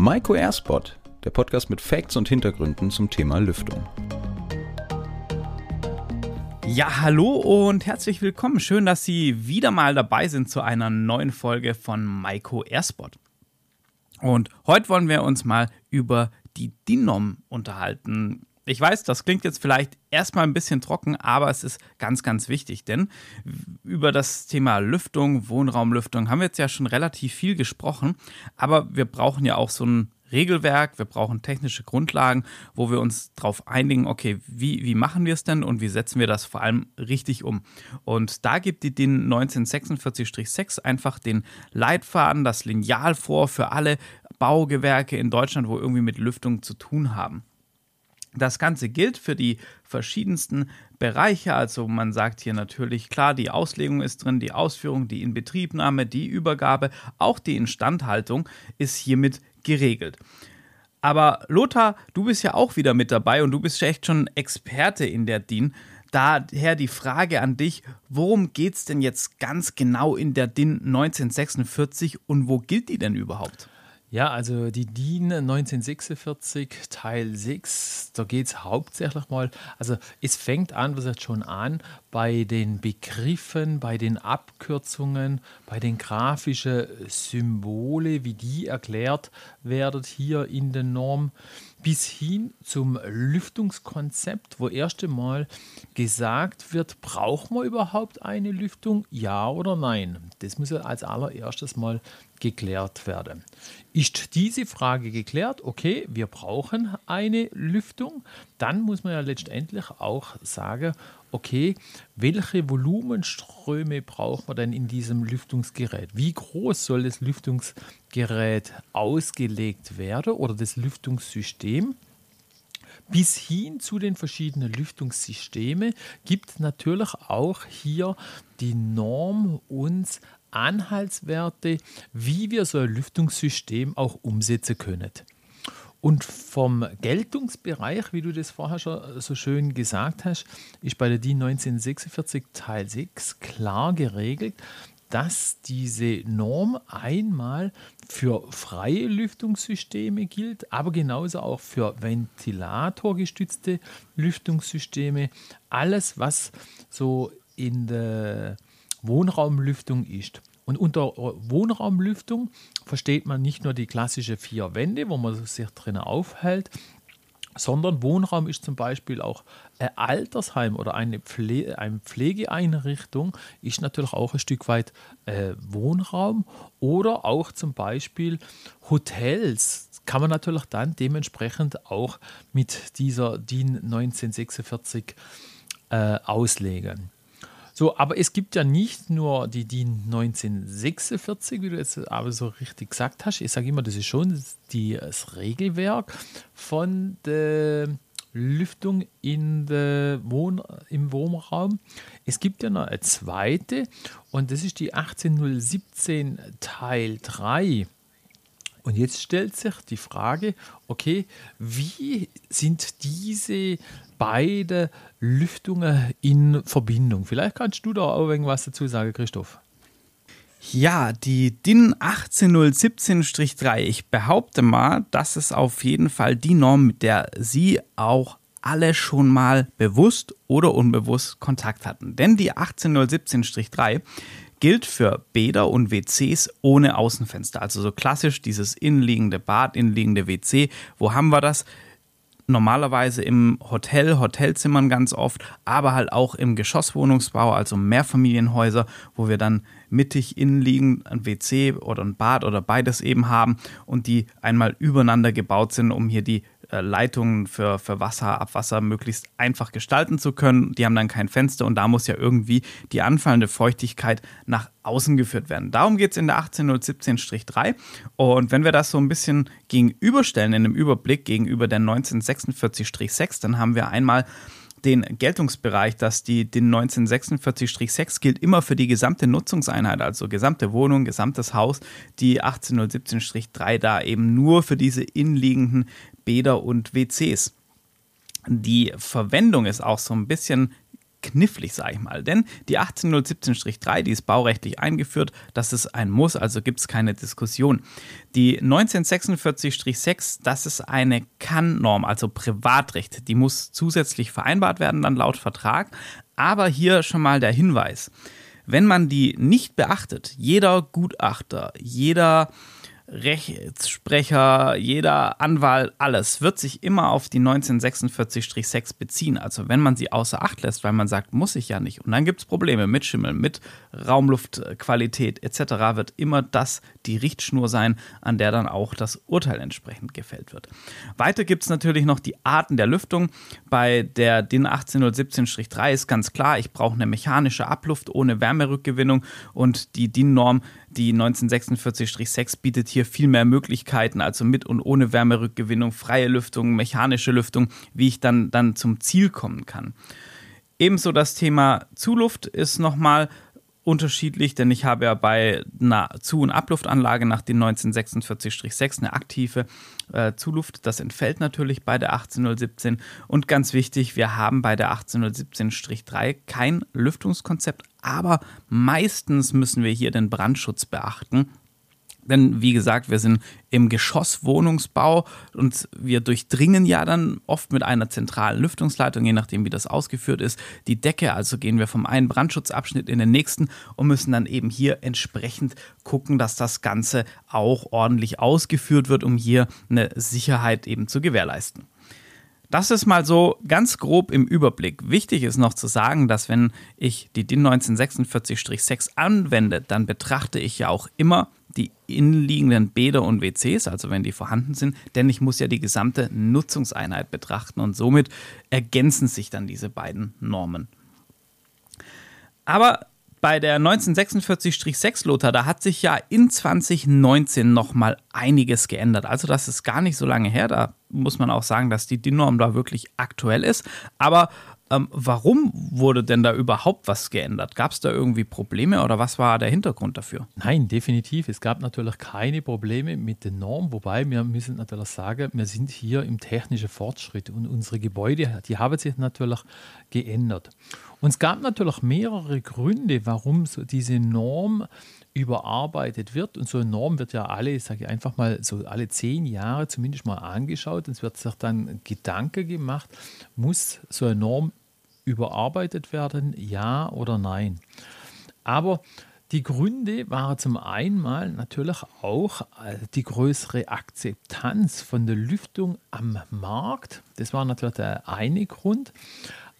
Maiko Airspot, der Podcast mit Facts und Hintergründen zum Thema Lüftung. Ja, hallo und herzlich willkommen. Schön, dass Sie wieder mal dabei sind zu einer neuen Folge von Maiko Airspot. Und heute wollen wir uns mal über die DINOM unterhalten. Ich weiß, das klingt jetzt vielleicht erstmal ein bisschen trocken, aber es ist ganz, ganz wichtig, denn über das Thema Lüftung, Wohnraumlüftung haben wir jetzt ja schon relativ viel gesprochen, aber wir brauchen ja auch so ein Regelwerk, wir brauchen technische Grundlagen, wo wir uns darauf einigen, okay, wie, wie machen wir es denn und wie setzen wir das vor allem richtig um. Und da gibt die DIN 1946-6 einfach den Leitfaden, das Lineal vor für alle Baugewerke in Deutschland, wo irgendwie mit Lüftung zu tun haben. Das Ganze gilt für die verschiedensten Bereiche. Also man sagt hier natürlich klar, die Auslegung ist drin, die Ausführung, die Inbetriebnahme, die Übergabe, auch die Instandhaltung ist hiermit geregelt. Aber Lothar, du bist ja auch wieder mit dabei und du bist echt schon Experte in der DIN. Daher die Frage an dich, worum geht es denn jetzt ganz genau in der DIN 1946 und wo gilt die denn überhaupt? Ja, also die DIN 1946 Teil 6, da geht es hauptsächlich mal, also es fängt an, was jetzt schon an, bei den Begriffen, bei den Abkürzungen, bei den grafischen Symbole, wie die erklärt werden hier in der Norm, bis hin zum Lüftungskonzept, wo erst einmal gesagt wird, braucht man überhaupt eine Lüftung, ja oder nein? Das muss ja als allererstes mal geklärt werden. Ist diese Frage geklärt, okay, wir brauchen eine Lüftung, dann muss man ja letztendlich auch sagen, okay, welche Volumenströme braucht man denn in diesem Lüftungsgerät? Wie groß soll das Lüftungsgerät ausgelegt werden oder das Lüftungssystem? Bis hin zu den verschiedenen Lüftungssystemen gibt natürlich auch hier die Norm uns Anhaltswerte, wie wir so ein Lüftungssystem auch umsetzen können. Und vom Geltungsbereich, wie du das vorher schon so schön gesagt hast, ist bei der DIN 1946 Teil 6 klar geregelt, dass diese Norm einmal für freie Lüftungssysteme gilt, aber genauso auch für ventilatorgestützte Lüftungssysteme. Alles, was so in der Wohnraumlüftung ist. Und unter Wohnraumlüftung versteht man nicht nur die klassische vier Wände, wo man sich drinnen aufhält, sondern Wohnraum ist zum Beispiel auch ein Altersheim oder eine, Pfle eine Pflegeeinrichtung, ist natürlich auch ein Stück weit äh, Wohnraum oder auch zum Beispiel Hotels. Kann man natürlich dann dementsprechend auch mit dieser DIN 1946 äh, auslegen. So, aber es gibt ja nicht nur die DIN 1946, wie du jetzt aber so richtig gesagt hast. Ich sage immer, das ist schon die, das Regelwerk von der Lüftung in der Wohn im Wohnraum. Es gibt ja noch eine zweite und das ist die 18017 Teil 3. Und jetzt stellt sich die Frage, okay, wie sind diese beiden Lüftungen in Verbindung? Vielleicht kannst du da auch irgendwas dazu sagen, Christoph. Ja, die DIN 18017-3. Ich behaupte mal, das ist auf jeden Fall die Norm, mit der Sie auch alle schon mal bewusst oder unbewusst Kontakt hatten. Denn die 18017-3 gilt für Bäder und WCs ohne Außenfenster. Also so klassisch dieses innenliegende Bad, innenliegende WC. Wo haben wir das? Normalerweise im Hotel, Hotelzimmern ganz oft, aber halt auch im Geschosswohnungsbau, also Mehrfamilienhäuser, wo wir dann mittig innenliegend ein WC oder ein Bad oder beides eben haben und die einmal übereinander gebaut sind, um hier die Leitungen für, für Wasser, Abwasser möglichst einfach gestalten zu können. Die haben dann kein Fenster und da muss ja irgendwie die anfallende Feuchtigkeit nach außen geführt werden. Darum geht es in der 18017-3. Und wenn wir das so ein bisschen gegenüberstellen in einem Überblick gegenüber der 1946-6, dann haben wir einmal den Geltungsbereich, dass die den 1946-6 gilt immer für die gesamte Nutzungseinheit, also gesamte Wohnung, gesamtes Haus, die 18017-3 da eben nur für diese innenliegenden Bäder und WCs. Die Verwendung ist auch so ein bisschen knifflig, sage ich mal. Denn die 18017-3, die ist baurechtlich eingeführt, das ist ein Muss, also gibt es keine Diskussion. Die 1946-6, das ist eine Kann-Norm, also Privatrecht. Die muss zusätzlich vereinbart werden, dann laut Vertrag. Aber hier schon mal der Hinweis. Wenn man die nicht beachtet, jeder Gutachter, jeder Rechtssprecher, jeder Anwalt, alles wird sich immer auf die 1946-6 beziehen. Also wenn man sie außer Acht lässt, weil man sagt, muss ich ja nicht. Und dann gibt es Probleme mit Schimmel, mit Raumluftqualität etc. wird immer das die Richtschnur sein, an der dann auch das Urteil entsprechend gefällt wird. Weiter gibt es natürlich noch die Arten der Lüftung. Bei der DIN 18017-3 ist ganz klar, ich brauche eine mechanische Abluft ohne Wärmerückgewinnung und die DIN-Norm die 1946-6 bietet hier viel mehr Möglichkeiten, also mit und ohne Wärmerückgewinnung, freie Lüftung, mechanische Lüftung, wie ich dann, dann zum Ziel kommen kann. Ebenso das Thema Zuluft ist nochmal unterschiedlich, denn ich habe ja bei einer Zu- und Abluftanlage nach den 1946-6 eine aktive äh, Zuluft. Das entfällt natürlich bei der 18017. Und ganz wichtig, wir haben bei der 1817-3 kein Lüftungskonzept, aber meistens müssen wir hier den Brandschutz beachten. Denn wie gesagt, wir sind im Geschosswohnungsbau und wir durchdringen ja dann oft mit einer zentralen Lüftungsleitung, je nachdem wie das ausgeführt ist, die Decke. Also gehen wir vom einen Brandschutzabschnitt in den nächsten und müssen dann eben hier entsprechend gucken, dass das Ganze auch ordentlich ausgeführt wird, um hier eine Sicherheit eben zu gewährleisten. Das ist mal so ganz grob im Überblick. Wichtig ist noch zu sagen, dass wenn ich die DIN 1946-6 anwende, dann betrachte ich ja auch immer die innenliegenden Bäder und WCs, also wenn die vorhanden sind, denn ich muss ja die gesamte Nutzungseinheit betrachten und somit ergänzen sich dann diese beiden Normen. Aber bei der 1946-6 Lothar, da hat sich ja in 2019 nochmal einiges geändert. Also das ist gar nicht so lange her. Da muss man auch sagen, dass die DIN-Norm da wirklich aktuell ist. Aber ähm, warum wurde denn da überhaupt was geändert? Gab es da irgendwie Probleme oder was war der Hintergrund dafür? Nein, definitiv. Es gab natürlich keine Probleme mit der Norm, wobei wir müssen natürlich sagen, wir sind hier im technischen Fortschritt und unsere Gebäude, die haben sich natürlich geändert. Und es gab natürlich mehrere Gründe, warum so diese Norm überarbeitet wird. Und so eine Norm wird ja alle, sage ich einfach mal, so alle zehn Jahre zumindest mal angeschaut. Und es wird sich dann Gedanke gemacht, muss so eine Norm überarbeitet werden, ja oder nein. Aber die Gründe waren zum einen natürlich auch äh, die größere Akzeptanz von der Lüftung am Markt. Das war natürlich der eine Grund.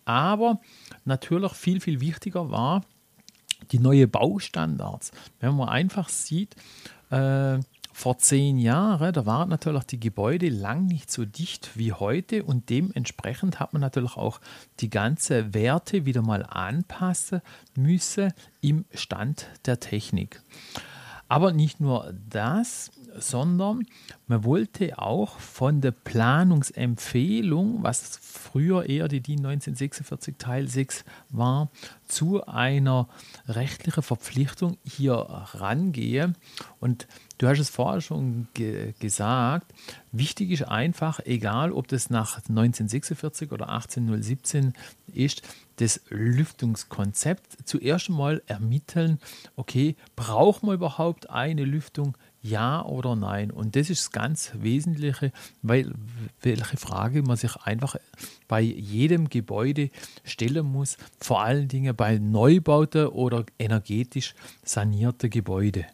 Aber natürlich viel, viel wichtiger war die neue Baustandards. Wenn man einfach sieht, äh, vor zehn Jahren, da waren natürlich die Gebäude lang nicht so dicht wie heute und dementsprechend hat man natürlich auch die ganze Werte wieder mal anpassen müssen im Stand der Technik. Aber nicht nur das, sondern man wollte auch von der Planungsempfehlung, was früher eher die DIN 1946 Teil 6 war, zu einer rechtlichen Verpflichtung hier rangehen. Und du hast es vorher schon ge gesagt, wichtig ist einfach, egal ob das nach 1946 oder 18017 ist, das Lüftungskonzept zuerst einmal ermitteln, okay, braucht man überhaupt eine Lüftung? Ja oder nein? Und das ist das ganz Wesentliche, weil welche Frage man sich einfach bei jedem Gebäude stellen muss, vor allen Dingen bei Neubauten oder energetisch sanierten Gebäuden.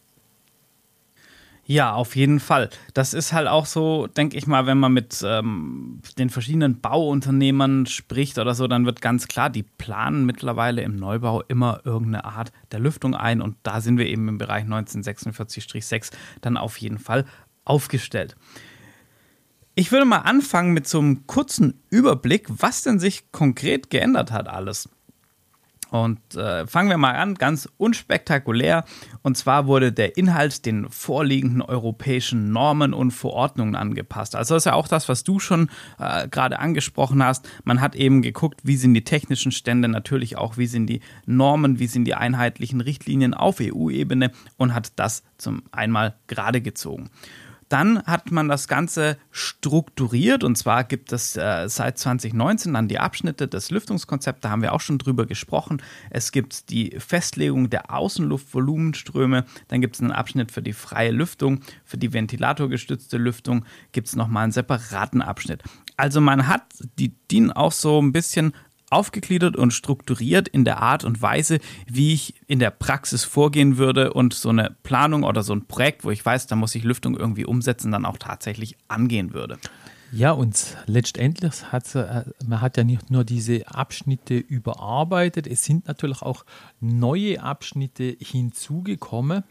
Ja, auf jeden Fall. Das ist halt auch so, denke ich mal, wenn man mit ähm, den verschiedenen Bauunternehmern spricht oder so, dann wird ganz klar, die planen mittlerweile im Neubau immer irgendeine Art der Lüftung ein und da sind wir eben im Bereich 1946-6 dann auf jeden Fall aufgestellt. Ich würde mal anfangen mit so einem kurzen Überblick, was denn sich konkret geändert hat alles. Und äh, fangen wir mal an, ganz unspektakulär. Und zwar wurde der Inhalt den vorliegenden europäischen Normen und Verordnungen angepasst. Also das ist ja auch das, was du schon äh, gerade angesprochen hast. Man hat eben geguckt, wie sind die technischen Stände, natürlich auch, wie sind die Normen, wie sind die einheitlichen Richtlinien auf EU-Ebene und hat das zum einmal gerade gezogen. Dann hat man das Ganze strukturiert und zwar gibt es äh, seit 2019 dann die Abschnitte des Lüftungskonzepts, da haben wir auch schon drüber gesprochen. Es gibt die Festlegung der Außenluftvolumenströme, dann gibt es einen Abschnitt für die freie Lüftung, für die ventilatorgestützte Lüftung gibt es nochmal einen separaten Abschnitt. Also man hat die DIN auch so ein bisschen aufgegliedert und strukturiert in der Art und Weise, wie ich in der Praxis vorgehen würde und so eine Planung oder so ein Projekt, wo ich weiß, da muss ich Lüftung irgendwie umsetzen, dann auch tatsächlich angehen würde. Ja, und letztendlich hat äh, man hat ja nicht nur diese Abschnitte überarbeitet, es sind natürlich auch neue Abschnitte hinzugekommen.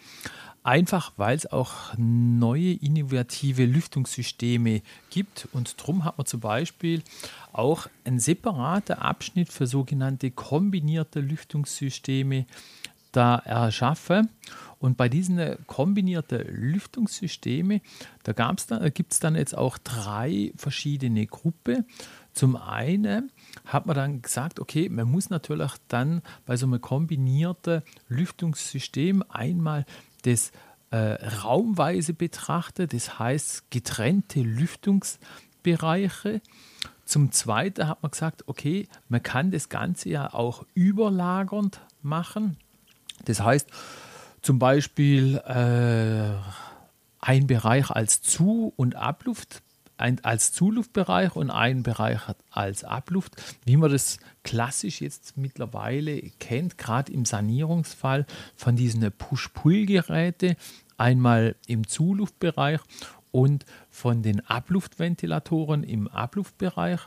Einfach weil es auch neue innovative Lüftungssysteme gibt. Und darum hat man zum Beispiel auch einen separaten Abschnitt für sogenannte kombinierte Lüftungssysteme da erschaffen. Und bei diesen kombinierten Lüftungssystemen, da gibt es dann jetzt auch drei verschiedene Gruppen. Zum einen hat man dann gesagt, okay, man muss natürlich dann bei so einem kombinierten Lüftungssystem einmal das äh, raumweise betrachten, das heißt getrennte Lüftungsbereiche. Zum Zweiten hat man gesagt, okay, man kann das Ganze ja auch überlagernd machen. Das heißt, zum Beispiel äh, ein Bereich als Zu- und Abluft ein, als Zuluftbereich und einen Bereich als Abluft, wie man das klassisch jetzt mittlerweile kennt, gerade im Sanierungsfall von diesen Push-Pull-Geräte, einmal im Zuluftbereich und von den Abluftventilatoren im Abluftbereich.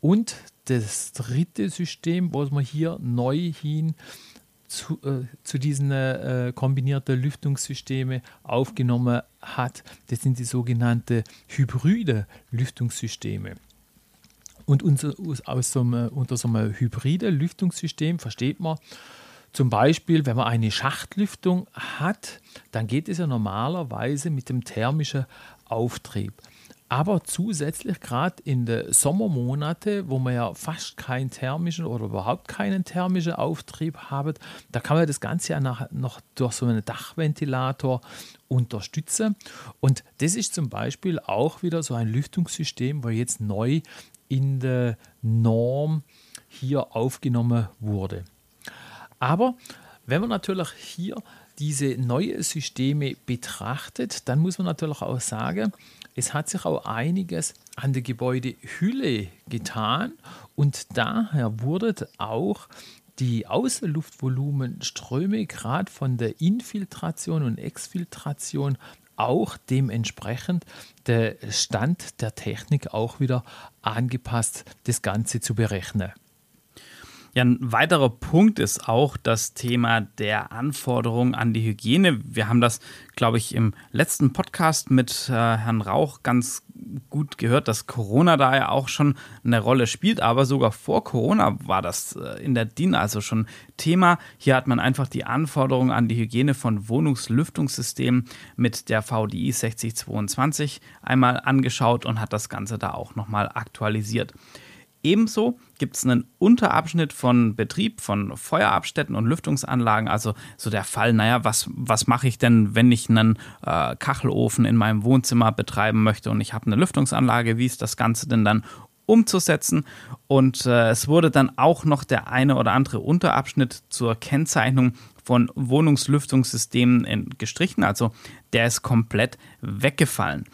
Und das dritte System, was man hier neu hin zu, äh, zu diesen äh, kombinierten Lüftungssystemen aufgenommen hat. Das sind die sogenannten hybride Lüftungssysteme. Und unser, aus so einem, unter so einem hybriden Lüftungssystem versteht man zum Beispiel, wenn man eine Schachtlüftung hat, dann geht es ja normalerweise mit dem thermischen Auftrieb. Aber zusätzlich gerade in den Sommermonaten, wo man ja fast keinen thermischen oder überhaupt keinen thermischen Auftrieb haben, da kann man das Ganze ja nach, noch durch so einen Dachventilator unterstützen. Und das ist zum Beispiel auch wieder so ein Lüftungssystem, wo jetzt neu in der Norm hier aufgenommen wurde. Aber wenn man natürlich hier diese neuen Systeme betrachtet, dann muss man natürlich auch sagen, es hat sich auch einiges an der Gebäudehülle getan und daher wurden auch die Außenluftvolumenströme gerade von der Infiltration und Exfiltration auch dementsprechend der Stand der Technik auch wieder angepasst, das Ganze zu berechnen. Ja, ein weiterer Punkt ist auch das Thema der Anforderungen an die Hygiene. Wir haben das, glaube ich, im letzten Podcast mit äh, Herrn Rauch ganz gut gehört, dass Corona da ja auch schon eine Rolle spielt, aber sogar vor Corona war das äh, in der DIN also schon Thema. Hier hat man einfach die Anforderungen an die Hygiene von Wohnungslüftungssystemen mit der VDI 6022 einmal angeschaut und hat das Ganze da auch nochmal aktualisiert. Ebenso gibt es einen Unterabschnitt von Betrieb von Feuerabstätten und Lüftungsanlagen. Also so der Fall, naja, was, was mache ich denn, wenn ich einen äh, Kachelofen in meinem Wohnzimmer betreiben möchte und ich habe eine Lüftungsanlage, wie ist das Ganze denn dann umzusetzen? Und äh, es wurde dann auch noch der eine oder andere Unterabschnitt zur Kennzeichnung von Wohnungslüftungssystemen gestrichen. Also der ist komplett weggefallen.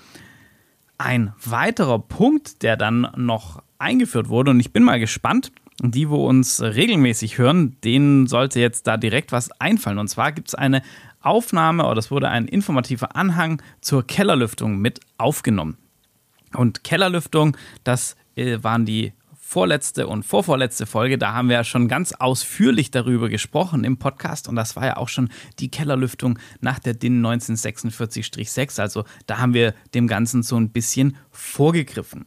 Ein weiterer Punkt, der dann noch eingeführt wurde. Und ich bin mal gespannt. Die, wo uns regelmäßig hören, denen sollte jetzt da direkt was einfallen. Und zwar gibt es eine Aufnahme oder es wurde ein informativer Anhang zur Kellerlüftung mit aufgenommen. Und Kellerlüftung, das äh, waren die vorletzte und vorvorletzte Folge, da haben wir ja schon ganz ausführlich darüber gesprochen im Podcast und das war ja auch schon die Kellerlüftung nach der DIN 1946-6. Also da haben wir dem Ganzen so ein bisschen vorgegriffen.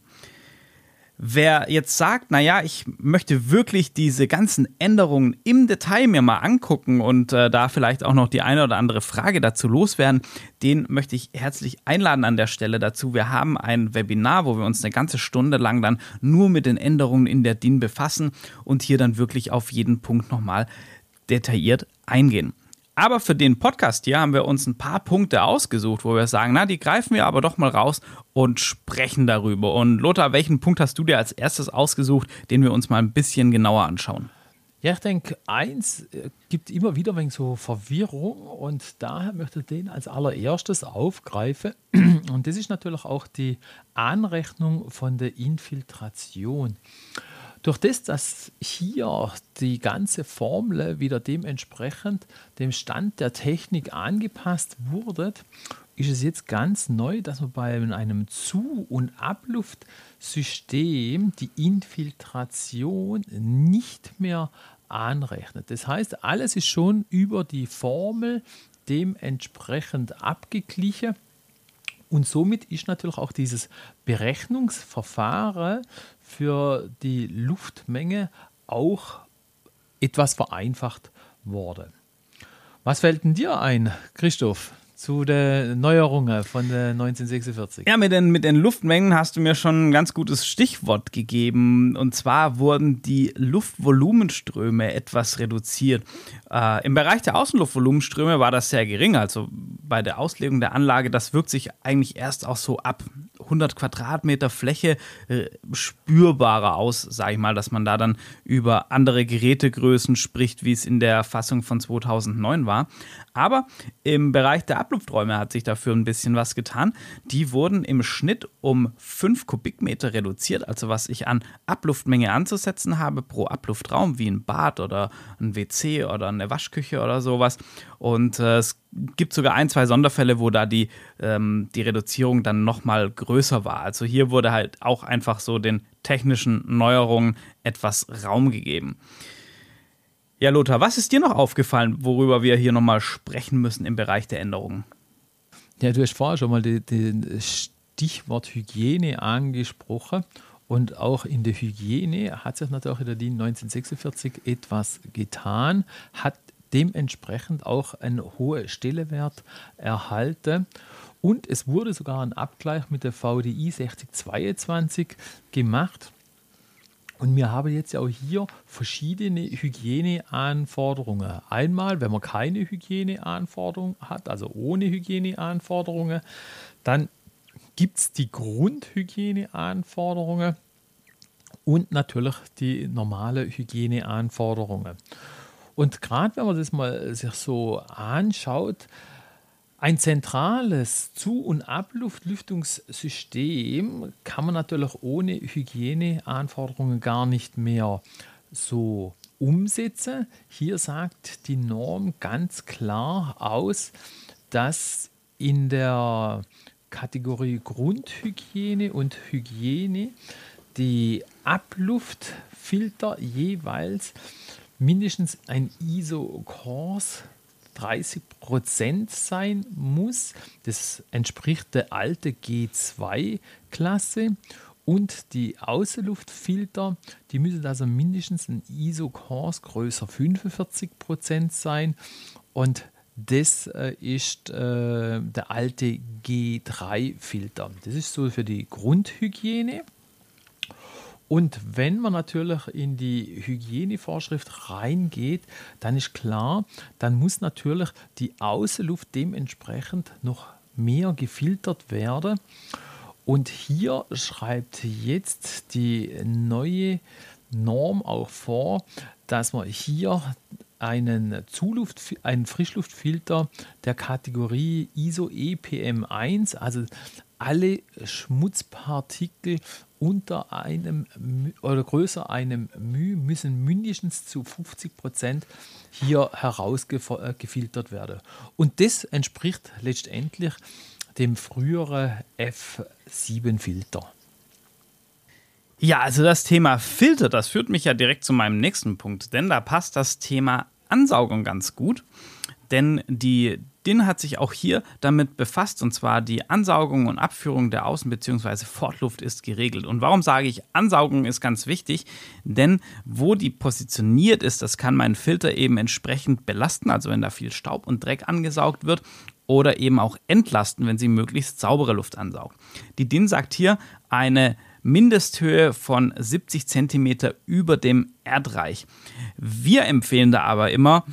Wer jetzt sagt, naja, ich möchte wirklich diese ganzen Änderungen im Detail mir mal angucken und äh, da vielleicht auch noch die eine oder andere Frage dazu loswerden, den möchte ich herzlich einladen an der Stelle dazu. Wir haben ein Webinar, wo wir uns eine ganze Stunde lang dann nur mit den Änderungen in der DIN befassen und hier dann wirklich auf jeden Punkt nochmal detailliert eingehen. Aber für den Podcast hier haben wir uns ein paar Punkte ausgesucht, wo wir sagen, na, die greifen wir aber doch mal raus und sprechen darüber. Und Lothar, welchen Punkt hast du dir als erstes ausgesucht, den wir uns mal ein bisschen genauer anschauen? Ja, ich denke, eins äh, gibt immer wieder ein so Verwirrung und daher möchte ich den als allererstes aufgreifen. Und das ist natürlich auch die Anrechnung von der Infiltration. Durch das, dass hier die ganze Formel wieder dementsprechend dem Stand der Technik angepasst wurde, ist es jetzt ganz neu, dass man bei einem Zu- und Abluftsystem die Infiltration nicht mehr anrechnet. Das heißt, alles ist schon über die Formel dementsprechend abgeglichen. Und somit ist natürlich auch dieses Berechnungsverfahren für die Luftmenge auch etwas vereinfacht worden. Was fällt denn dir ein, Christoph? Zu den Neuerungen von der 1946. Ja, mit den, mit den Luftmengen hast du mir schon ein ganz gutes Stichwort gegeben. Und zwar wurden die Luftvolumenströme etwas reduziert. Äh, Im Bereich der Außenluftvolumenströme war das sehr gering. Also bei der Auslegung der Anlage, das wirkt sich eigentlich erst auch so ab 100 Quadratmeter Fläche äh, spürbarer aus, sage ich mal, dass man da dann über andere Gerätegrößen spricht, wie es in der Fassung von 2009 war. Aber im Bereich der Ablufträume hat sich dafür ein bisschen was getan. Die wurden im Schnitt um 5 Kubikmeter reduziert, also was ich an Abluftmenge anzusetzen habe pro Abluftraum, wie ein Bad oder ein WC oder eine Waschküche oder sowas. Und äh, es gibt sogar ein, zwei Sonderfälle, wo da die, ähm, die Reduzierung dann nochmal größer war. Also hier wurde halt auch einfach so den technischen Neuerungen etwas Raum gegeben. Ja, Lothar, was ist dir noch aufgefallen, worüber wir hier nochmal sprechen müssen im Bereich der Änderungen? Ja, du hast vorher schon mal das Stichwort Hygiene angesprochen. Und auch in der Hygiene hat sich natürlich in der DIN 1946 etwas getan, hat dementsprechend auch einen hohen Stellewert erhalten. Und es wurde sogar ein Abgleich mit der VDI 6022 gemacht. Und wir haben jetzt ja auch hier verschiedene Hygieneanforderungen. Einmal, wenn man keine Hygieneanforderungen hat, also ohne Hygieneanforderungen, dann gibt es die Grundhygieneanforderungen und natürlich die normale Hygieneanforderungen. Und gerade wenn man das mal sich so anschaut, ein zentrales Zu- und Abluftlüftungssystem kann man natürlich ohne Hygieneanforderungen gar nicht mehr so umsetzen. Hier sagt die Norm ganz klar aus, dass in der Kategorie Grundhygiene und Hygiene die Abluftfilter jeweils mindestens ein ISO-Kurs 30 Prozent sein muss. Das entspricht der alte G2-Klasse. Und die Außenluftfilter, die müssen also mindestens ein ISO-Kurs größer 45 Prozent sein. Und das äh, ist äh, der alte G3-Filter. Das ist so für die Grundhygiene. Und wenn man natürlich in die Hygienevorschrift reingeht, dann ist klar, dann muss natürlich die Außenluft dementsprechend noch mehr gefiltert werden. Und hier schreibt jetzt die neue Norm auch vor, dass man hier einen, Zuluft, einen Frischluftfilter der Kategorie ISO EPM1, also alle Schmutzpartikel unter einem oder größer einem μ müssen mindestens zu 50 Prozent hier herausgefiltert werden. Und das entspricht letztendlich dem früheren F7-Filter. Ja, also das Thema Filter, das führt mich ja direkt zu meinem nächsten Punkt, denn da passt das Thema Ansaugung ganz gut. Denn die DIN hat sich auch hier damit befasst, und zwar die Ansaugung und Abführung der Außen- bzw. Fortluft ist geregelt. Und warum sage ich, Ansaugung ist ganz wichtig? Denn wo die positioniert ist, das kann mein Filter eben entsprechend belasten, also wenn da viel Staub und Dreck angesaugt wird, oder eben auch entlasten, wenn sie möglichst saubere Luft ansaugt. Die DIN sagt hier eine Mindesthöhe von 70 cm über dem Erdreich. Wir empfehlen da aber immer,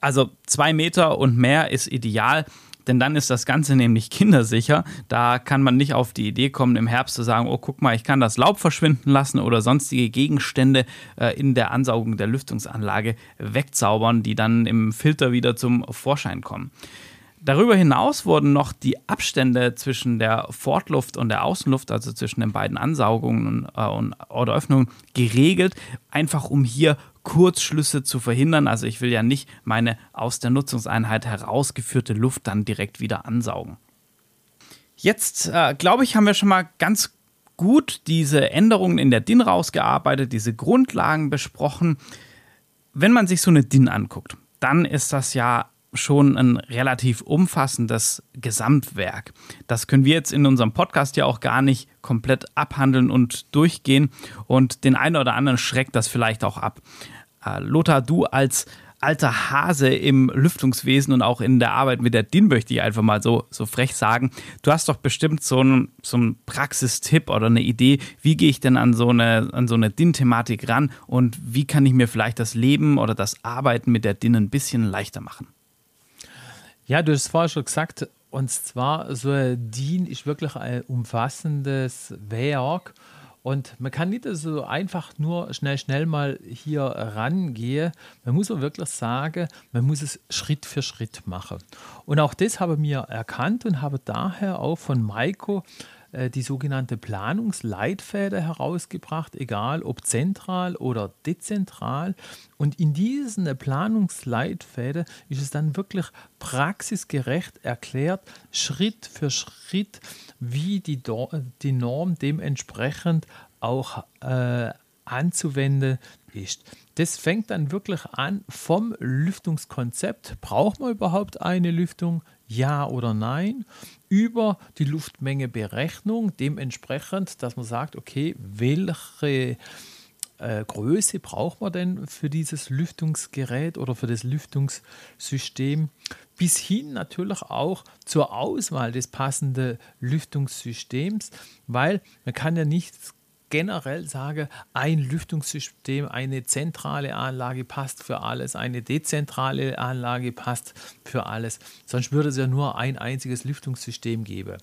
Also zwei Meter und mehr ist ideal denn dann ist das Ganze nämlich kindersicher. Da kann man nicht auf die Idee kommen, im Herbst zu sagen, oh, guck mal, ich kann das Laub verschwinden lassen oder sonstige Gegenstände äh, in der Ansaugung der Lüftungsanlage wegzaubern, die dann im Filter wieder zum Vorschein kommen. Darüber hinaus wurden noch die Abstände zwischen der Fortluft und der Außenluft, also zwischen den beiden Ansaugungen äh, und, oder Öffnungen, geregelt, einfach um hier Kurzschlüsse zu verhindern. Also ich will ja nicht meine aus der Nutzungseinheit herausgeführte Luft dann direkt wieder ansaugen. Jetzt, äh, glaube ich, haben wir schon mal ganz gut diese Änderungen in der DIN rausgearbeitet, diese Grundlagen besprochen. Wenn man sich so eine DIN anguckt, dann ist das ja schon ein relativ umfassendes Gesamtwerk. Das können wir jetzt in unserem Podcast ja auch gar nicht komplett abhandeln und durchgehen und den einen oder anderen schreckt das vielleicht auch ab. Äh, Lothar, du als alter Hase im Lüftungswesen und auch in der Arbeit mit der DIN möchte ich einfach mal so, so frech sagen. Du hast doch bestimmt so einen, so einen Praxistipp oder eine Idee, wie gehe ich denn an so eine, so eine DIN-Thematik ran und wie kann ich mir vielleicht das Leben oder das Arbeiten mit der DIN ein bisschen leichter machen? Ja, du hast vorher schon gesagt, und zwar so ein DIN ist wirklich ein umfassendes Werk und man kann nicht so einfach nur schnell, schnell mal hier rangehen. Man muss auch wirklich sagen, man muss es Schritt für Schritt machen. Und auch das habe ich mir erkannt und habe daher auch von Maiko die sogenannte Planungsleitfäden herausgebracht, egal ob zentral oder dezentral. Und in diesen Planungsleitfäden ist es dann wirklich praxisgerecht erklärt, Schritt für Schritt, wie die, die Norm dementsprechend auch äh, anzuwenden ist. Das fängt dann wirklich an vom Lüftungskonzept. Braucht man überhaupt eine Lüftung? Ja oder nein? Über die Luftmengeberechnung, dementsprechend, dass man sagt, okay, welche äh, Größe braucht man denn für dieses Lüftungsgerät oder für das Lüftungssystem? Bis hin natürlich auch zur Auswahl des passenden Lüftungssystems, weil man kann ja nicht generell sagen, ein Lüftungssystem, eine zentrale Anlage passt für alles, eine dezentrale Anlage passt für alles. Sonst würde es ja nur ein einziges Lüftungssystem geben.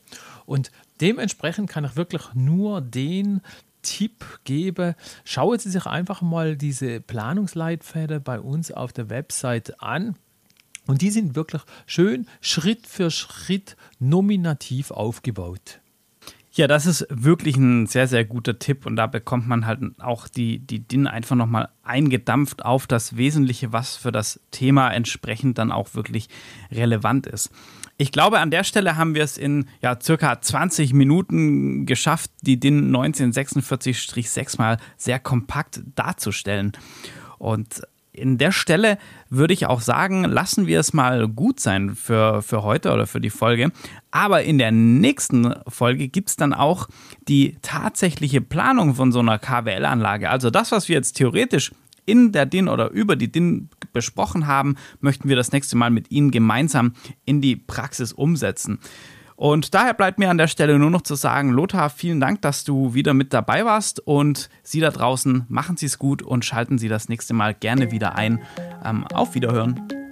Und dementsprechend kann ich wirklich nur den Tipp gebe, schauen Sie sich einfach mal diese Planungsleitfäden bei uns auf der Website an. Und die sind wirklich schön Schritt für Schritt nominativ aufgebaut. Ja, das ist wirklich ein sehr, sehr guter Tipp und da bekommt man halt auch die, die DIN einfach nochmal eingedampft auf das Wesentliche, was für das Thema entsprechend dann auch wirklich relevant ist. Ich glaube, an der Stelle haben wir es in ja, circa 20 Minuten geschafft, die DIN 1946-6 mal sehr kompakt darzustellen. Und in der Stelle würde ich auch sagen, lassen wir es mal gut sein für, für heute oder für die Folge. Aber in der nächsten Folge gibt es dann auch die tatsächliche Planung von so einer KWL-Anlage. Also das, was wir jetzt theoretisch in der DIN oder über die DIN besprochen haben, möchten wir das nächste Mal mit Ihnen gemeinsam in die Praxis umsetzen. Und daher bleibt mir an der Stelle nur noch zu sagen, Lothar, vielen Dank, dass du wieder mit dabei warst und Sie da draußen machen Sie es gut und schalten Sie das nächste Mal gerne wieder ein. Ähm, auf Wiederhören.